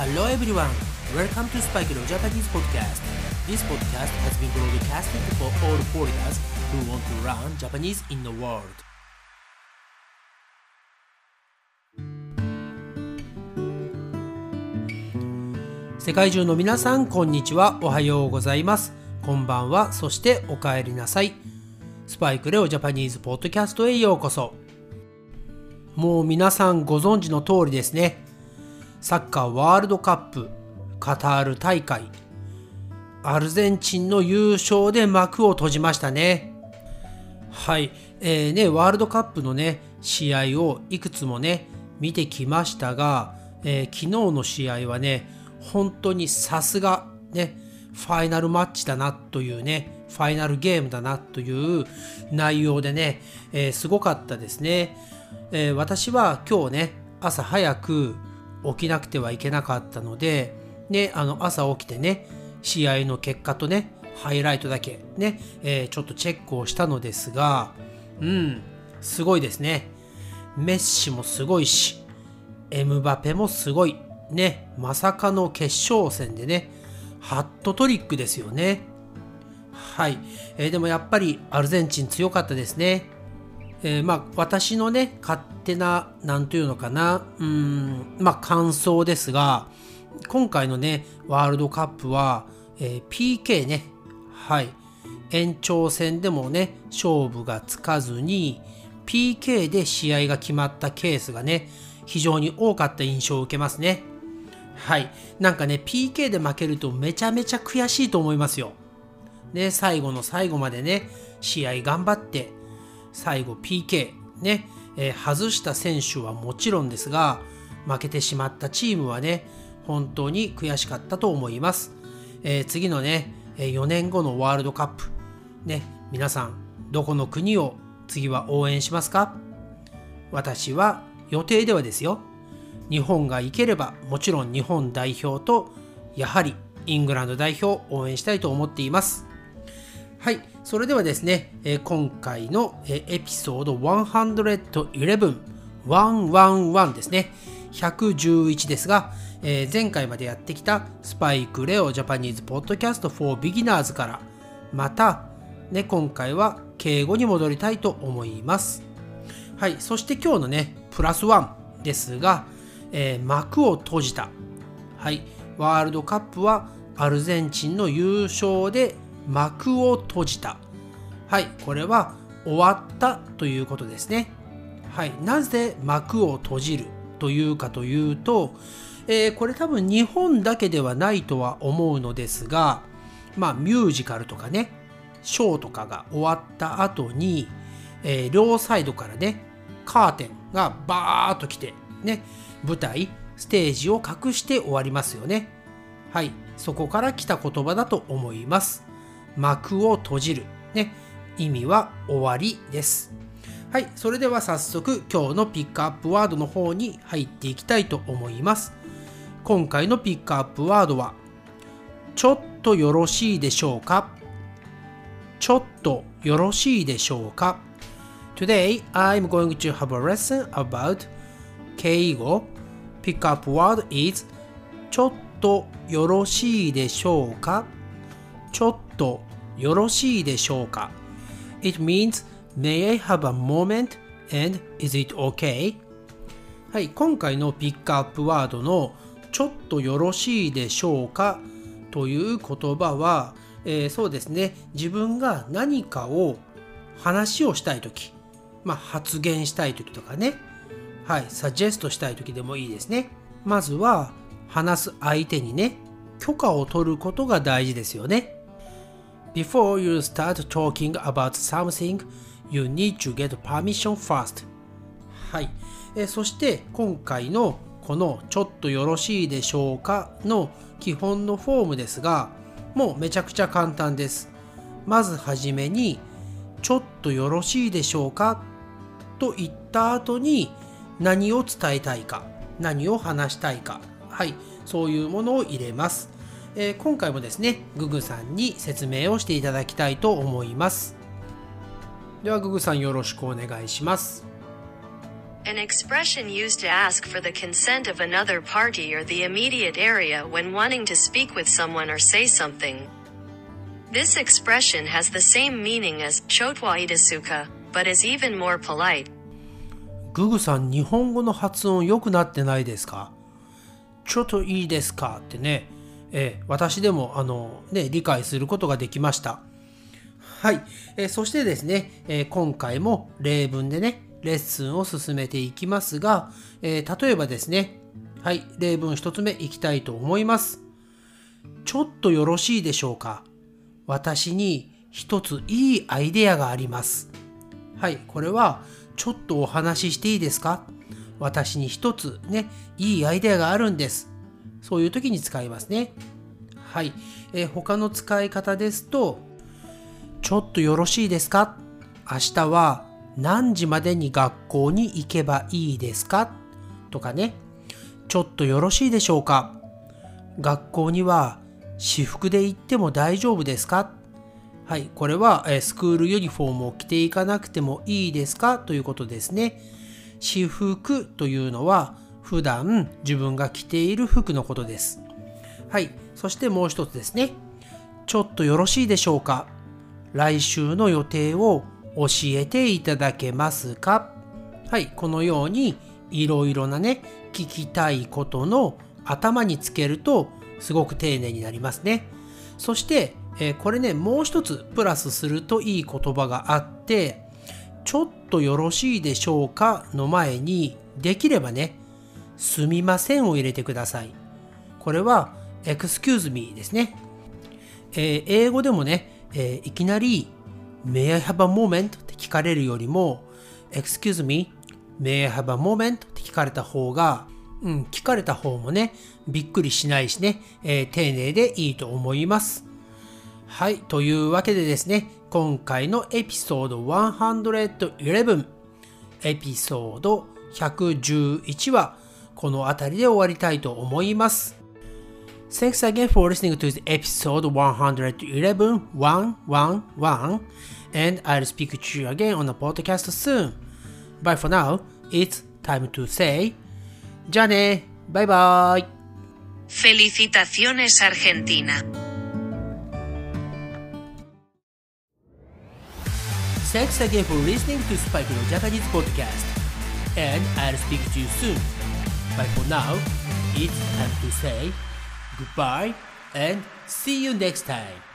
Hello everyone, welcome to Spike Leo Japanese podcast. This podcast has been broadcasted for all foreigners who want to learn Japanese in the world. 世界中の皆さん、こんにちは。おはようございます。こんばんは。そしてお帰りなさい。スパイクレオジャパニーズポッドキャストへようこそ。もう皆さんご存知の通りですね。サッカーワールドカップカタール大会アルゼンチンの優勝で幕を閉じましたね。はい、えー、ね、ワールドカップのね、試合をいくつもね、見てきましたが、えー、昨日の試合はね、本当にさすがね、ファイナルマッチだなというね、ファイナルゲームだなという内容でね、えー、すごかったですね。えー、私は今日ね、朝早く起きなくてはいけなかったので、ね、あの朝起きてね、試合の結果とね、ハイライトだけね、えー、ちょっとチェックをしたのですが、うん、すごいですね。メッシもすごいし、エムバペもすごい。ね、まさかの決勝戦でね、ハットトリックですよね。はい。えー、でもやっぱりアルゼンチン強かったですね。えー、まあ私のね、勝手な、なんというのかな、うん、まあ感想ですが、今回のね、ワールドカップは、えー、PK ね、はい。延長戦でもね、勝負がつかずに、PK で試合が決まったケースがね、非常に多かった印象を受けますね。はい。なんかね、PK で負けるとめちゃめちゃ悔しいと思いますよ。ね、最後の最後までね、試合頑張って、最後 PK、ね、えー、外した選手はもちろんですが、負けてしまったチームはね、本当に悔しかったと思います。えー、次のね、4年後のワールドカップ、ね、皆さん、どこの国を次は応援しますか？私は予定ではですよ。日本が行ければもちろん日本代表とやはりイングランド代表を応援したいと思っています。はい、それではですね、え、今回の、え、エピソード111、111ですね、111ですが、えー、前回までやってきたスパイクレオジャパニーズポッドキャスト for Beginners からまた、ね、今回は敬語に戻りたいと思います。はい、そして今日のね、プラスワンですが、えー、幕を閉じた。はい、ワールドカップはアルゼンチンの優勝で幕を閉じた。はい、これは終わったということですね。はい、なぜ幕を閉じるというかというと、えー、これ多分日本だけではないとは思うのですが、まあミュージカルとかね、ショーとかが終わった後に、えー、両サイドからね、カーテンがバーッと来て、ね、舞台、ステージを隠して終わりますよね。はい、そこから来た言葉だと思います。幕を閉じる。ね、意味は終わりです。はい、それでは早速今日のピックアップワードの方に入っていきたいと思います。今回のピックアップワードは、ちょっとよろしいでしょうか？ちょっとよろしいでしょうか？Today I'm going to have a lesson about 敬語 Pick up word is ちょっとよろしいでしょうか？ちょっとよろしいでしょうか？It means May I have a moment and is it okay? はい、今回のピックアップワードのちょっとよろしいでしょうか？という言葉は、えー、そうですね、自分が何かを話をしたいとき、まあ、発言したいときとかね、はい、サジェストしたいときでもいいですね。まずは話す相手にね、許可を取ることが大事ですよね。Before you start talking about something, you need to get permission first. はい。えそして今回のこのちょっとよろしいでしょうかの基本のフォームですが、もうめちゃくちゃ簡単です。まずはじめに、ちょっとよろしいでしょうかと言った後に何を伝えたいか、何を話したいか、はい、そういうものを入れます。えー、今回もですね、ググさんに説明をしていただきたいと思います。では、ググさんよろしくお願いします。An expression used to ask for the consent of another party or the immediate area when wanting to speak with someone or say something. This expression has the same meaning as chotwa idesuka, but is even more polite. ググさん、日本語の発音良くなってないですかちょっといいですかってね、えー、私でもあの、ね、理解することができました。はい。えー、そしてですね、えー、今回も例文でね、レッスンを進めていきますが、え例えばですね、はい、例文1つ目いきたいと思います。ちょっとよろしいでしょうか？私に一ついいアイデアがあります。はい、これはちょっとお話ししていいですか？私に一つね、いいアイデアがあるんです。そういう時に使いますね。はい、えー、他の使い方ですと、ちょっとよろしいですか？明日は何時までに学校に行けばいいですか？とかね、ちょっとよろしいでしょうか？学校には私服で行っても大丈夫ですか？はい、これはえスクールユニフォームを着ていかなくてもいいですか？ということですね。私服というのは普段自分が着ている服のことです。はい、そしてもう一つですね。ちょっとよろしいでしょうか？来週の予定を教えていただけますか？はい、このようにいろいろなね、聞きたいことの頭につけるとすごく丁寧になりますね。そして、えー、これね、もう一つプラスするといい言葉があって、ちょっとよろしいでしょうか？の前に、できればね、すみませんを入れてください。これは、excuse me ですね。えー、英語でもね、えー、いきなり、may I have a moment って聞かれるよりも、excuse me, may I have a moment って聞かれた方が、うん、聞かれた方もね、びっくりしないしね、えー、丁寧でいいと思います。はい、というわけでですね、今回のエピソード111、エピソード111はこの辺りで終わりたいと思います。Thanks again for listening to the episode 111, 111, and I'll speak to you again on the podcast soon. But for now, it's time to say じゃあねバイバイ Felicitaciones Argentina. Thanks again for listening to Spike Japanese podcast. And I'll speak to you soon. But for now, it's time to say goodbye and see you next time.